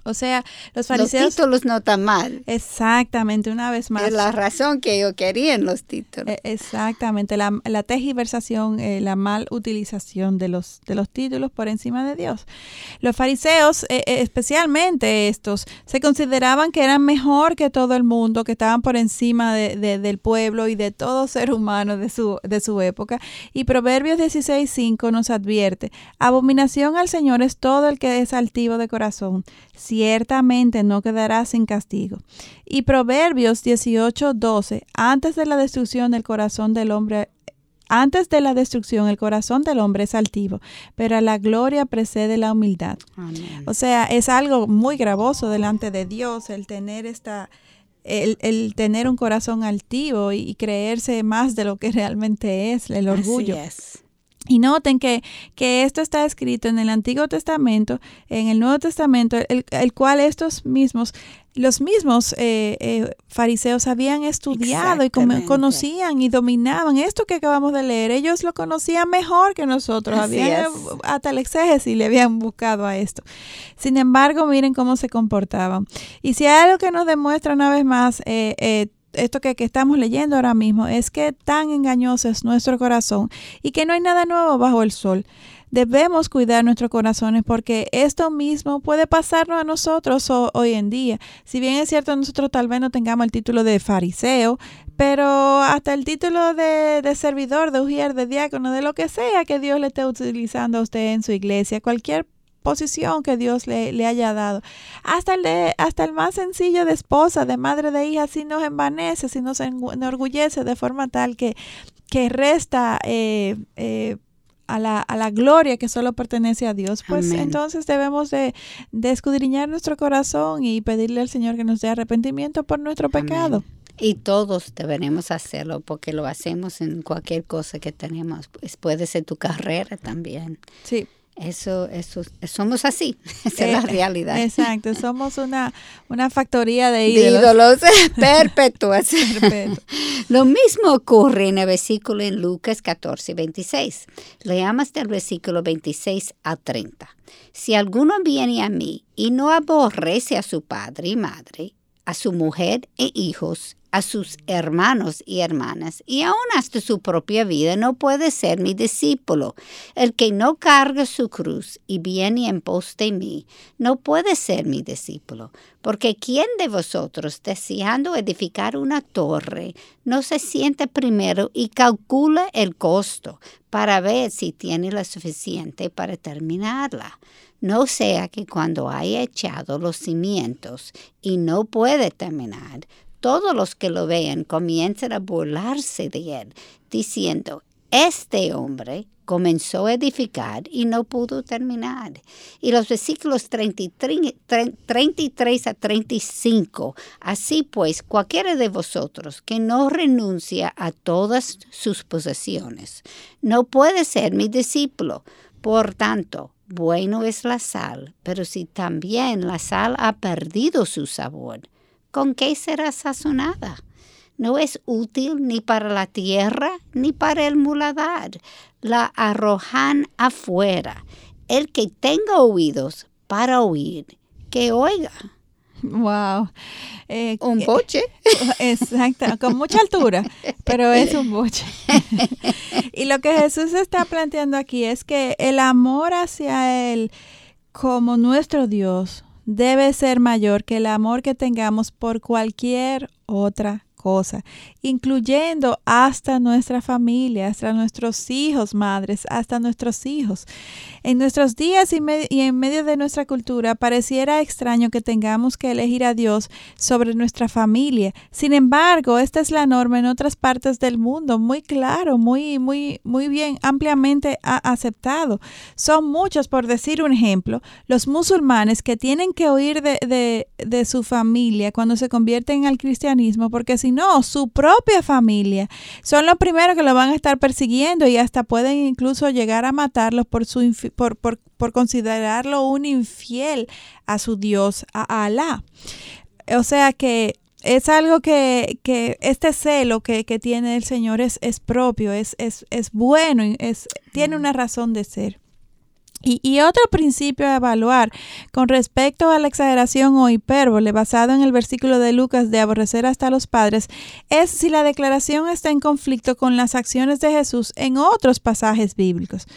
O sea, los fariseos...
Los títulos no están mal.
Exactamente, una vez más.
Es la razón que ellos querían los títulos.
E, exactamente, la, la tejiversación, eh, la mal utilización de los, de los títulos por encima de Dios. Los fariseos, eh, eh, especialmente estos, se consideraban que eran mejor que todo el mundo, que estaban por encima de, del pueblo y de todo ser humano de su, de su época. Y Proverbios 16.5 nos advierte, abominación al Señor es todo el que es altivo de corazón ciertamente no quedará sin castigo. Y Proverbios 18, 12, antes de la destrucción del corazón del hombre, antes de la destrucción el corazón del hombre es altivo, pero la gloria precede la humildad. O sea, es algo muy gravoso delante de Dios el tener esta... El, tener un corazón altivo y, creerse más de lo que realmente es, el orgullo. Y noten que, que, esto está escrito en el Antiguo Testamento, en el Nuevo Testamento, el, cual estos mismos, los mismos eh, eh, fariseos habían estudiado y conocían y dominaban esto que acabamos de leer. Ellos lo conocían mejor que nosotros. habían hasta el exégesis le habían buscado a esto. Sin embargo, miren cómo se comportaban. Y si hay algo que nos demuestra una vez más, eh, eh esto que, estamos leyendo ahora mismo es que tan engañoso es nuestro corazón y que no hay nada nuevo bajo el sol. Debemos cuidar nuestros corazones porque esto mismo puede pasarnos a nosotros hoy en día. Si bien es cierto, nosotros tal vez no tengamos el título de fariseo, pero hasta el título de, de servidor, de ujier, de diácono, de lo que sea que Dios le esté utilizando a usted en su iglesia, cualquier posición que Dios le, le, haya dado. Hasta el, de, hasta el más sencillo de esposa, de madre de hija, si nos envanece, si nos enorgullece de forma tal que, que resta eh, eh, a, la, a, la, gloria que solo pertenece a Dios, pues entonces debemos de, de, escudriñar nuestro corazón y pedirle al Señor que nos dé arrepentimiento por nuestro pecado.
Y todos deberemos hacerlo porque lo hacemos en cualquier cosa que tenemos. Pues puede ser tu carrera también.
Sí
Eso, eso, somos así, esa es la eh, realidad.
Exacto, somos una, una factoría de
ídolos. De ídolos perpetuas. Lo mismo ocurre en el versículo en Lucas 14, 26. Leamos del versículo 26 a 30. Si alguno viene a mí y no aborrece a su padre y madre, a su mujer e hijos, a sus hermanos y hermanas, y aún hasta su propia vida, no puede ser mi discípulo. El que no carga su cruz y viene en pos de mí, no puede ser mi discípulo. Porque ¿quién de vosotros, deseando edificar una torre, no se siente primero y calcula el costo para ver si tiene lo suficiente para terminarla? No sea que cuando haya echado los cimientos y no puede terminar, todos los que lo vean comiencen a burlarse de él, diciendo, este hombre comenzó a edificar y no pudo terminar. Y los versículos 33, 33 a 35, así pues, cualquiera de vosotros que no renuncia a todas sus posesiones, no puede ser mi discípulo. Por tanto, bueno es la sal, pero si también la sal ha perdido su sabor, ¿con qué será sazonada? No es útil ni para la tierra ni para el muladar. La arrojan afuera. El que tenga oídos para oír, que oiga.
Wow.
Eh, un boche.
Exacto, con mucha altura, pero es un boche. y lo que Jesús está planteando aquí es que el amor hacia Él como nuestro Dios debe ser mayor que el amor que tengamos por cualquier otra cosa, incluyendo hasta nuestra familia, hasta nuestros hijos, madres, hasta nuestros hijos. En nuestros días y, en medio de nuestra cultura pareciera extraño que tengamos que elegir a Dios sobre nuestra familia. Sin embargo, esta es la norma en otras partes del mundo, muy claro, muy, muy, muy bien, ampliamente aceptado. Son muchos, por decir un ejemplo, los musulmanes que tienen que oír de, de su familia cuando se convierten al cristianismo, porque si no, su propia familia son los primeros que lo van a estar persiguiendo y hasta pueden incluso llegar a matarlos por, su, por, por, por considerarlo un infiel a su Dios, a Alá. O sea que es algo que, que este celo que, que, tiene el Señor es, es propio, es, es, es bueno, es, tiene una razón de ser. Y, otro principio a evaluar con respecto a la exageración o hipérbole basado en el versículo de Lucas de aborrecer hasta los padres es si la declaración está en conflicto con las acciones de Jesús en otros pasajes bíblicos.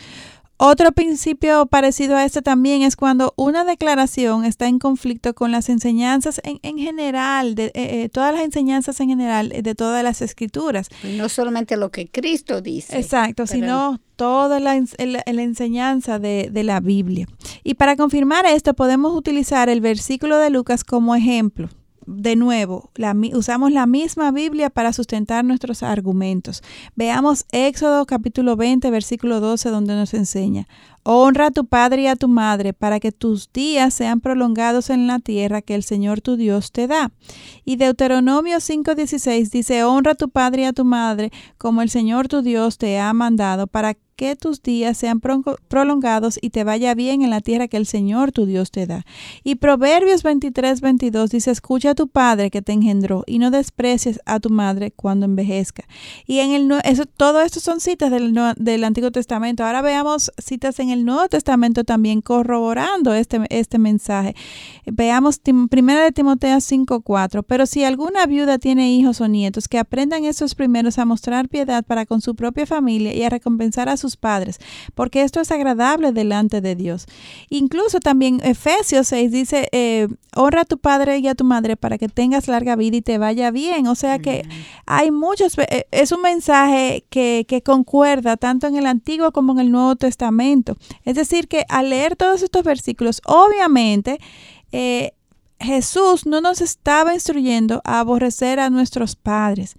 Otro principio parecido a este también es cuando una declaración está en conflicto con las enseñanzas en, general, de eh, eh, todas las enseñanzas en general de todas las escrituras.
no solamente lo que Cristo dice.
Exacto, sino toda la, enseñanza de, de la Biblia. Y para confirmar esto podemos utilizar el versículo de Lucas como ejemplo de nuevo, usamos la misma Biblia para sustentar nuestros argumentos. Veamos Éxodo capítulo 20, versículo 12, donde nos enseña, Honra a tu padre y a tu madre para que tus días sean prolongados en la tierra que el Señor tu Dios te da. Y Deuteronomio 5:16 dice, Honra a tu padre y a tu madre como el Señor tu Dios te ha mandado para que tus días sean prolongados y te vaya bien en la tierra que el Señor tu Dios te da. Y Proverbios 23, 22 dice, escucha a tu padre que te engendró y no desprecies a tu madre cuando envejezca. Y en el eso, todo esto son citas del, del Antiguo Testamento. Ahora veamos citas en el Nuevo Testamento también corroborando este, este mensaje. Veamos primera de Timoteo 5:4. Pero si alguna viuda tiene hijos o nietos, que aprendan esos primeros a mostrar piedad para con su propia familia y a recompensar a sus padres, porque esto es agradable delante de Dios. Incluso también Efesios 6 dice, eh, honra a tu padre y a tu madre para que tengas larga vida y te vaya bien. O sea que hay muchos, eh, es un mensaje que, que concuerda tanto en el Antiguo como en el Nuevo Testamento. Es decir, que al leer todos estos versículos, obviamente, eh, Jesús no nos estaba instruyendo a aborrecer a nuestros padres.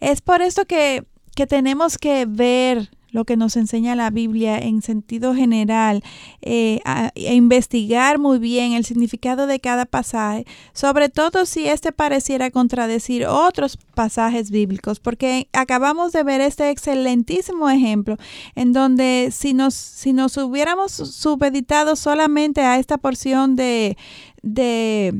Es por esto que, que tenemos que ver lo que nos enseña la Biblia en sentido general, eh, e investigar muy bien el significado de cada pasaje, sobre todo si este pareciera contradecir otros pasajes bíblicos, porque acabamos de ver este excelentísimo ejemplo en donde si nos, si nos hubiéramos subeditado solamente a esta porción de, de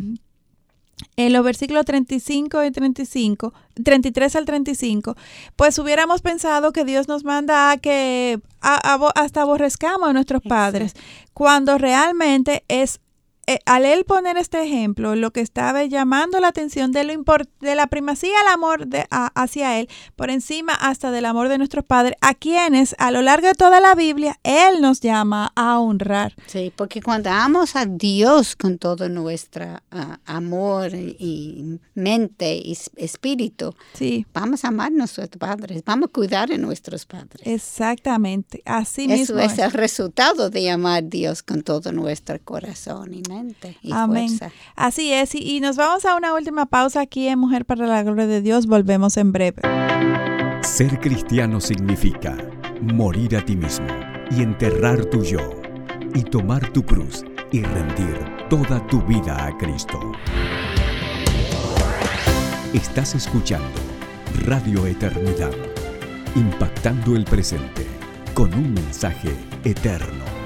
en los versículos 35 y 35, 33 al 35, pues hubiéramos pensado que Dios nos manda a que hasta aborrezcamos a nuestros padres, cuando realmente es eh, al él poner este ejemplo, lo que estaba llamando la atención de, lo de la primacía al amor de, hacia él, por encima hasta del amor de nuestros padres, a quienes a lo largo de toda la Biblia él nos llama a honrar.
Sí, porque cuando amamos a Dios con todo nuestro ah, amor y mente y espíritu, sí. vamos a amar a nuestros padres, vamos a cuidar de nuestros padres.
Exactamente, así
Eso es, es el resultado de amar a Dios con todo nuestro corazón y mente. Amén.
Así es, y, nos vamos a una última pausa aquí en Mujer para la Gloria de Dios. Volvemos en breve.
Ser cristiano significa morir a ti mismo y enterrar tu yo y tomar tu cruz y rendir toda tu vida a Cristo. Estás escuchando Radio Eternidad, impactando el presente con un mensaje eterno.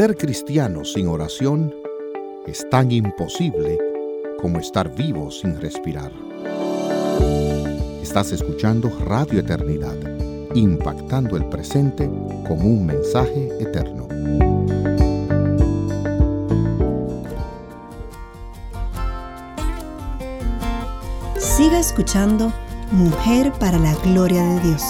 Ser cristiano sin oración es tan imposible como estar vivo sin respirar. Estás escuchando Radio Eternidad, impactando el presente con un mensaje eterno.
Siga escuchando Mujer para la Gloria de Dios.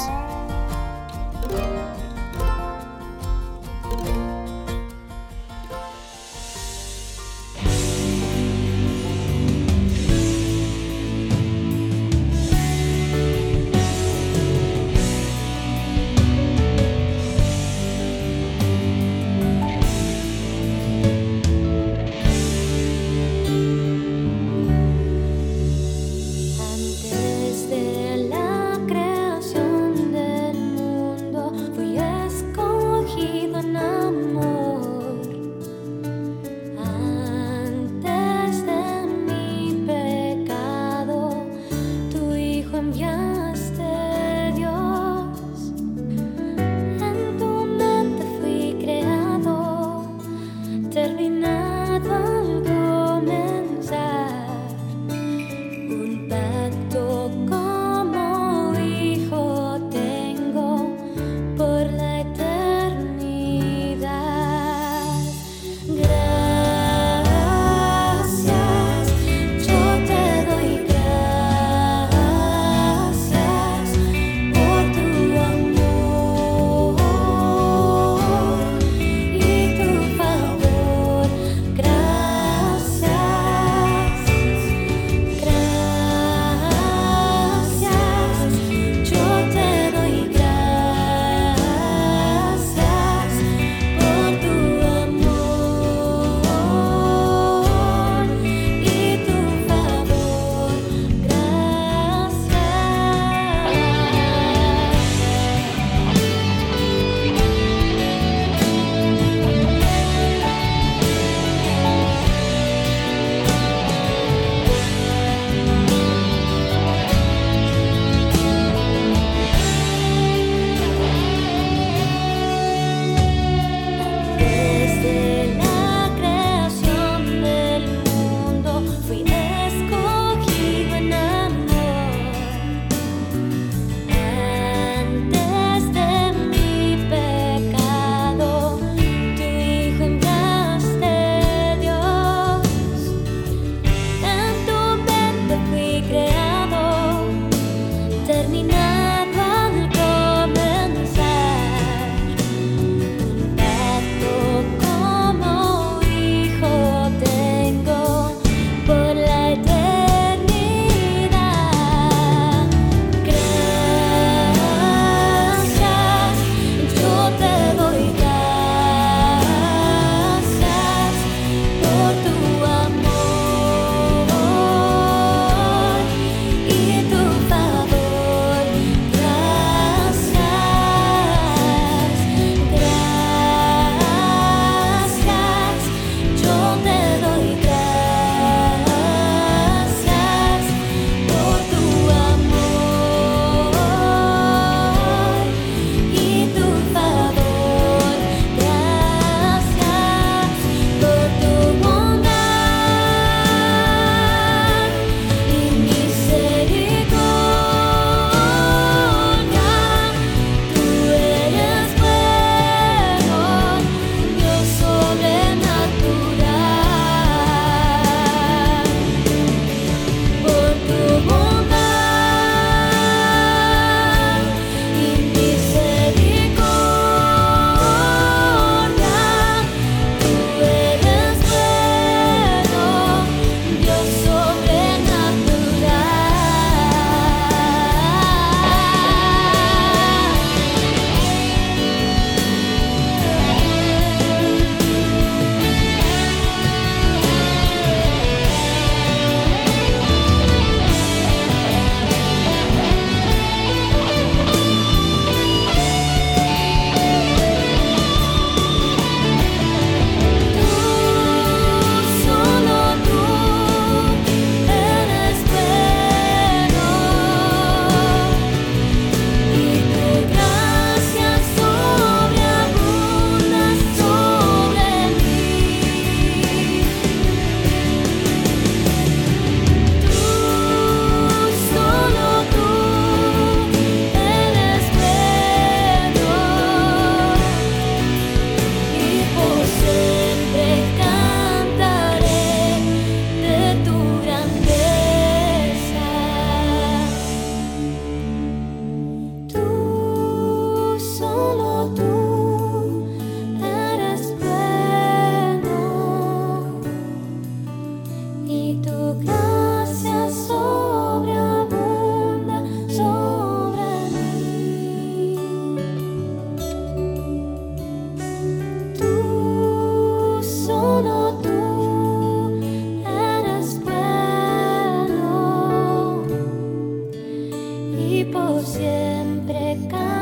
siempre.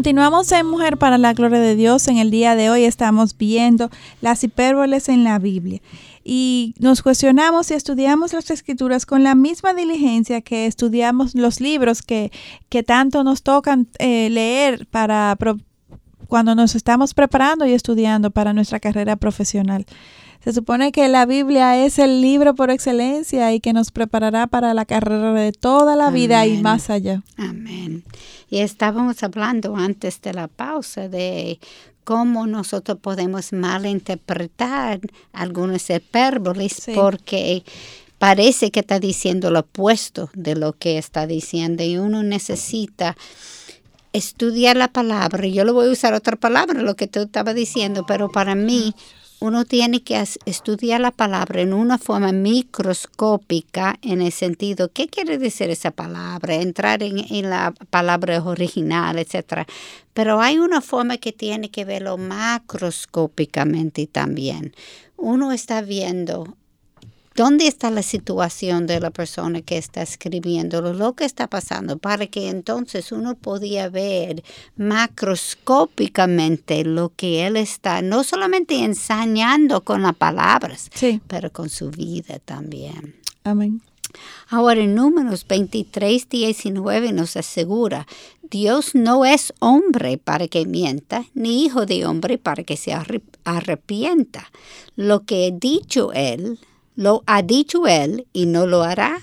Continuamos en Mujer para la Gloria de Dios. En el día de hoy estamos viendo las hipérboles en la Biblia y nos cuestionamos y estudiamos las escrituras con la misma diligencia que estudiamos los libros que, que tanto nos tocan eh, leer para cuando nos estamos preparando y estudiando para nuestra carrera profesional. Se supone que la Biblia es el libro por excelencia y que nos preparará para la carrera de toda la vida y más allá.
Amén. Y estábamos hablando antes de la pausa de cómo nosotros podemos malinterpretar algunos hipérboles porque parece que está diciendo lo opuesto de lo que está diciendo y uno necesita estudiar la palabra. Yo le voy a usar otra palabra, lo que tú estabas diciendo, pero para mí uno tiene que estudiar la palabra en una forma microscópica en el sentido, ¿qué quiere decir esa palabra? Entrar en, en la palabra original, etc. Pero hay una forma que tiene que verlo macroscópicamente también. Uno está viendo ¿Dónde está la situación de la persona que está escribiendo lo que está pasando? Para que entonces uno podía ver macroscópicamente lo que él está, no solamente ensañando con las palabras, pero con su vida también.
Amén.
Ahora en números 23, 19 nos asegura, Dios no es hombre para que mienta, ni hijo de hombre para que se arrepienta. Lo que he dicho él, lo ha dicho él y no lo hará.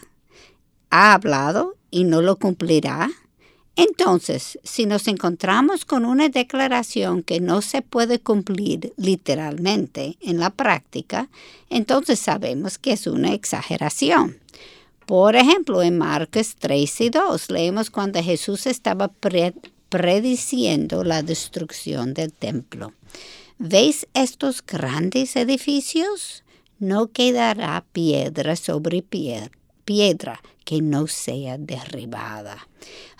Ha hablado y no lo cumplirá. Entonces, si nos encontramos con una declaración que no se puede cumplir literalmente en la práctica, entonces sabemos que es una exageración. Por ejemplo, en Marcos 3 y 2 leemos cuando Jesús estaba prediciendo la destrucción del templo. ¿Veis estos grandes edificios? No quedará piedra sobre piedra, que no sea derribada.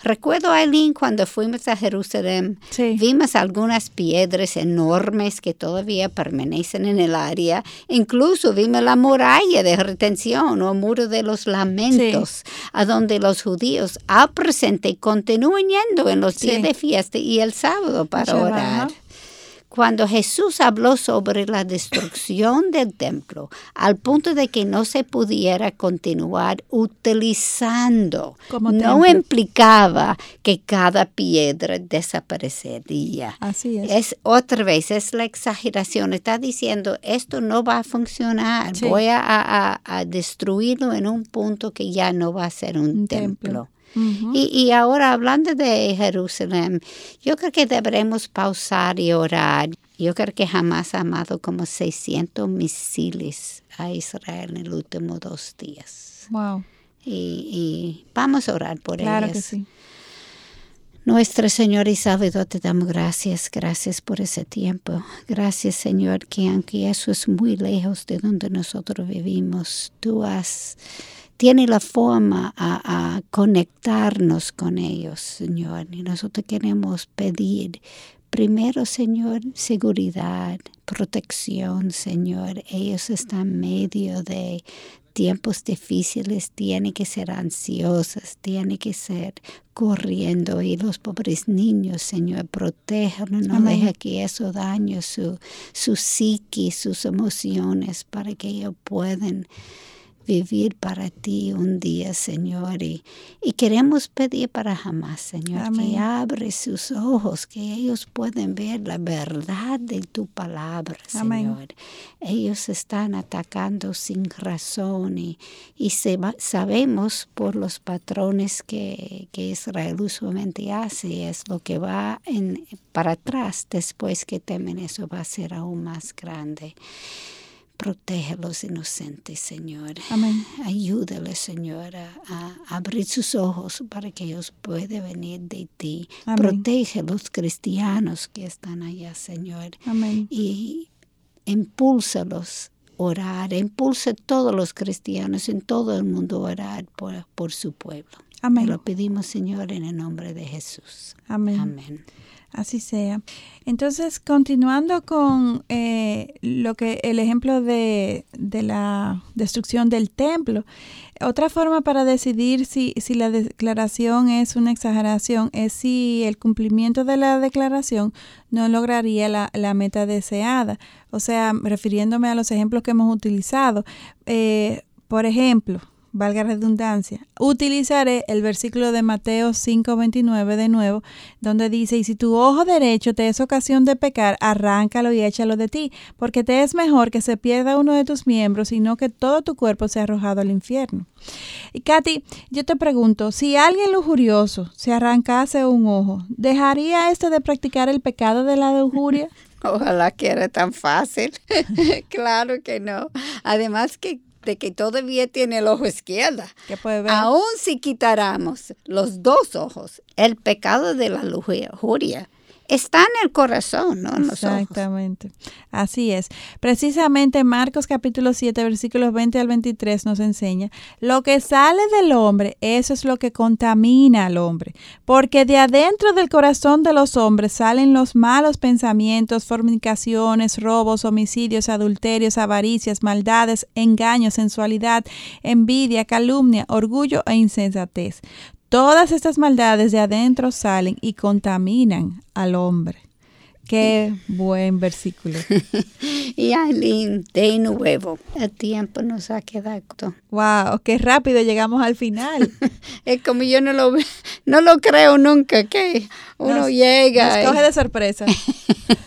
Recuerdo, Aileen, cuando fuimos a Jerusalén, vimos algunas piedras enormes que todavía permanecen en el área. Incluso vimos la muralla de retención o muro de los lamentos, a donde los judíos al presente continúan yendo en los días de fiesta y el sábado para orar cuando Jesús habló sobre la destrucción del templo, al punto de que no se pudiera continuar utilizando, no implicaba que cada piedra desaparecería.
Así es.
Es otra vez, es la exageración. Está diciendo, esto no va a funcionar, voy a, destruirlo en un punto que ya no va a ser un, templo y, ahora hablando de Jerusalén, yo creo que deberemos pausar y orar. Yo creo que jamás ha amado como 600 misiles a Israel en los últimos dos días.
Wow.
Y, vamos a orar por ellos.
Claro que sí.
Nuestro Señor y Salvador, te damos gracias, gracias por ese tiempo. Gracias, Señor, que aunque eso es muy lejos de donde nosotros vivimos, tú has tiene la forma a, conectarnos con ellos, Señor. Y nosotros queremos pedir primero, Señor, seguridad, protección, Señor. Ellos están en medio de tiempos difíciles, tienen que ser ansiosos, tienen que ser corriendo. Y los pobres niños, Señor, protéjanlos, no deja que eso dañe su, su psique, sus emociones, para que ellos puedan vivir para ti un día, Señor. Y, queremos pedir para jamás, Señor, que abre sus ojos, que ellos pueden ver la verdad de tu palabra, Señor. Ellos están atacando sin razón y, y sabemos por los patrones que, que Israel usualmente hace, es lo que va en, para atrás después que temen eso va a ser aún más grande. Protege a los inocentes, Señor.
Amén.
Ayúdale, Señor, a, abrir sus ojos para que ellos puedan venir de ti. Protege a los cristianos que están allá, Señor.
Amén.
Y impúlsalos orar, impulsa a todos los cristianos en todo el mundo a orar por, por su pueblo.
Amén.
Lo pedimos, Señor, en el nombre de Jesús.
Amén.
Amén.
Así sea. Entonces, continuando con eh, lo que el ejemplo de, de, la destrucción del templo, otra forma para decidir si, si la declaración es una exageración es si el cumplimiento de la declaración no lograría la, la meta deseada. O sea, refiriéndome a los ejemplos que hemos utilizado. Eh, por ejemplo, valga redundancia, utilizaré el versículo de Mateo 5:29 de nuevo, donde dice, y si tu ojo derecho te es ocasión de pecar, arráncalo y échalo de ti, porque te es mejor que se pierda uno de tus miembros, sino que todo tu cuerpo sea arrojado al infierno. Y Katy, yo te pregunto, si alguien lujurioso se arrancase un ojo, ¿dejaría este de practicar el pecado de la lujuria?
Ojalá que era tan fácil. claro que no. Además que de que todavía tiene el ojo izquierdo. Aún si quitáramos los dos ojos, el pecado de la lujuria está en el corazón, no
Exactamente. Así es. Precisamente Marcos capítulo 7, versículos 20 al 23 nos enseña, lo que sale del hombre, eso es lo que contamina al hombre, porque de adentro del corazón de los hombres salen los malos pensamientos, fornicaciones, robos, homicidios, adulterios, avaricias, maldades, engaños, sensualidad, envidia, calumnia, orgullo e insensatez. Todas estas maldades de adentro salen y contaminan al hombre. Qué buen versículo.
y Aileen, de nuevo, el tiempo nos ha quedado.
Wow, qué rápido llegamos al final.
es como yo no lo, no lo creo nunca que uno llega.
Nos coge de sorpresa.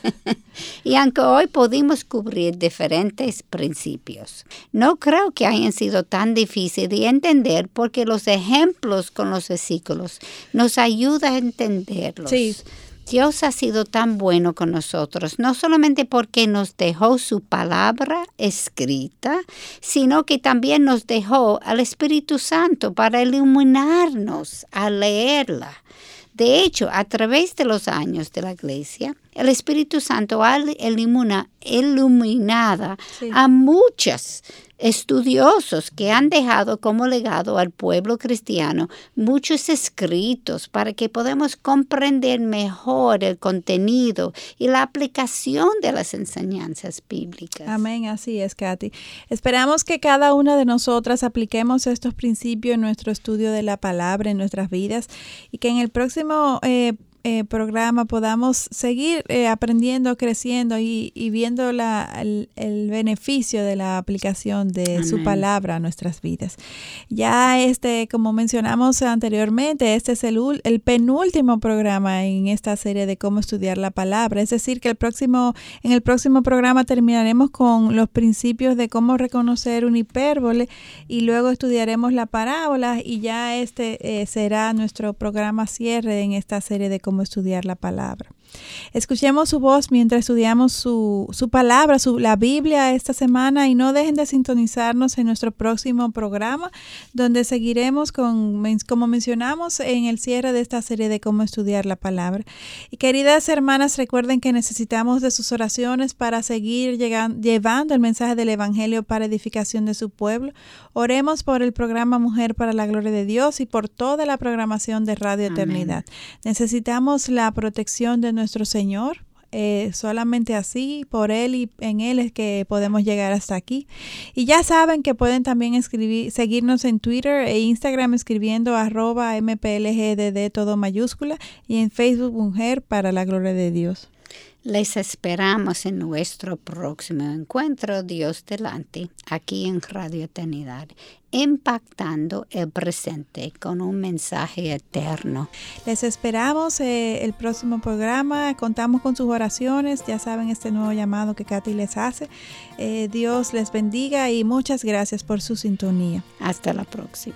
y aunque hoy pudimos cubrir diferentes principios, no creo que hayan sido tan difíciles de entender porque los ejemplos con los versículos nos ayudan a entenderlos.
Sí.
Dios ha sido tan bueno con nosotros, no solamente porque nos dejó su palabra escrita, sino que también nos dejó al Espíritu Santo para iluminarnos a leerla. De hecho, a través de los años de la iglesia, el Espíritu Santo ha iluminado a muchas estudiosos que han dejado como legado al pueblo cristiano muchos escritos para que podamos comprender mejor el contenido y la aplicación de las enseñanzas bíblicas.
Amén, así es, Katy. Esperamos que cada una de nosotras apliquemos estos principios en nuestro estudio de la palabra, en nuestras vidas, y que en el próximo eh, eh, programa podamos seguir eh, aprendiendo, creciendo y, viendo la, el, beneficio de la aplicación de su palabra a nuestras vidas. Ya este, como mencionamos anteriormente, este es el, el penúltimo programa en esta serie de cómo estudiar la palabra. Es decir, que el próximo, en el próximo programa terminaremos con los principios de cómo reconocer un hipérbole y luego estudiaremos la parábola y ya este eh, será nuestro programa cierre en esta serie de cómo cómo estudiar la palabra. Escuchemos su voz mientras estudiamos su, su palabra, su, la Biblia esta semana y no dejen de sintonizarnos en nuestro próximo programa donde seguiremos con, como mencionamos en el cierre de esta serie de cómo estudiar la palabra. Y queridas hermanas, recuerden que necesitamos de sus oraciones para seguir llegando, llevando el mensaje del Evangelio para edificación de su pueblo. Oremos por el programa Mujer para la Gloria de Dios y por toda la programación de Radio Eternidad. Necesitamos la protección de nuestro Señor. Eh, solamente así, por Él y en Él es que podemos llegar hasta aquí. Y ya saben que pueden también escribir, seguirnos en Twitter e Instagram escribiendo arroba mplgdd todo mayúscula y en Facebook Mujer para la Gloria de Dios.
Les esperamos en nuestro próximo encuentro, Dios delante, aquí en Radio Eternidad, impactando el presente con un mensaje eterno.
Les esperamos eh, el próximo programa, contamos con sus oraciones, ya saben este nuevo llamado que Katy les hace. Eh, Dios les bendiga y muchas gracias por su sintonía.
Hasta la próxima.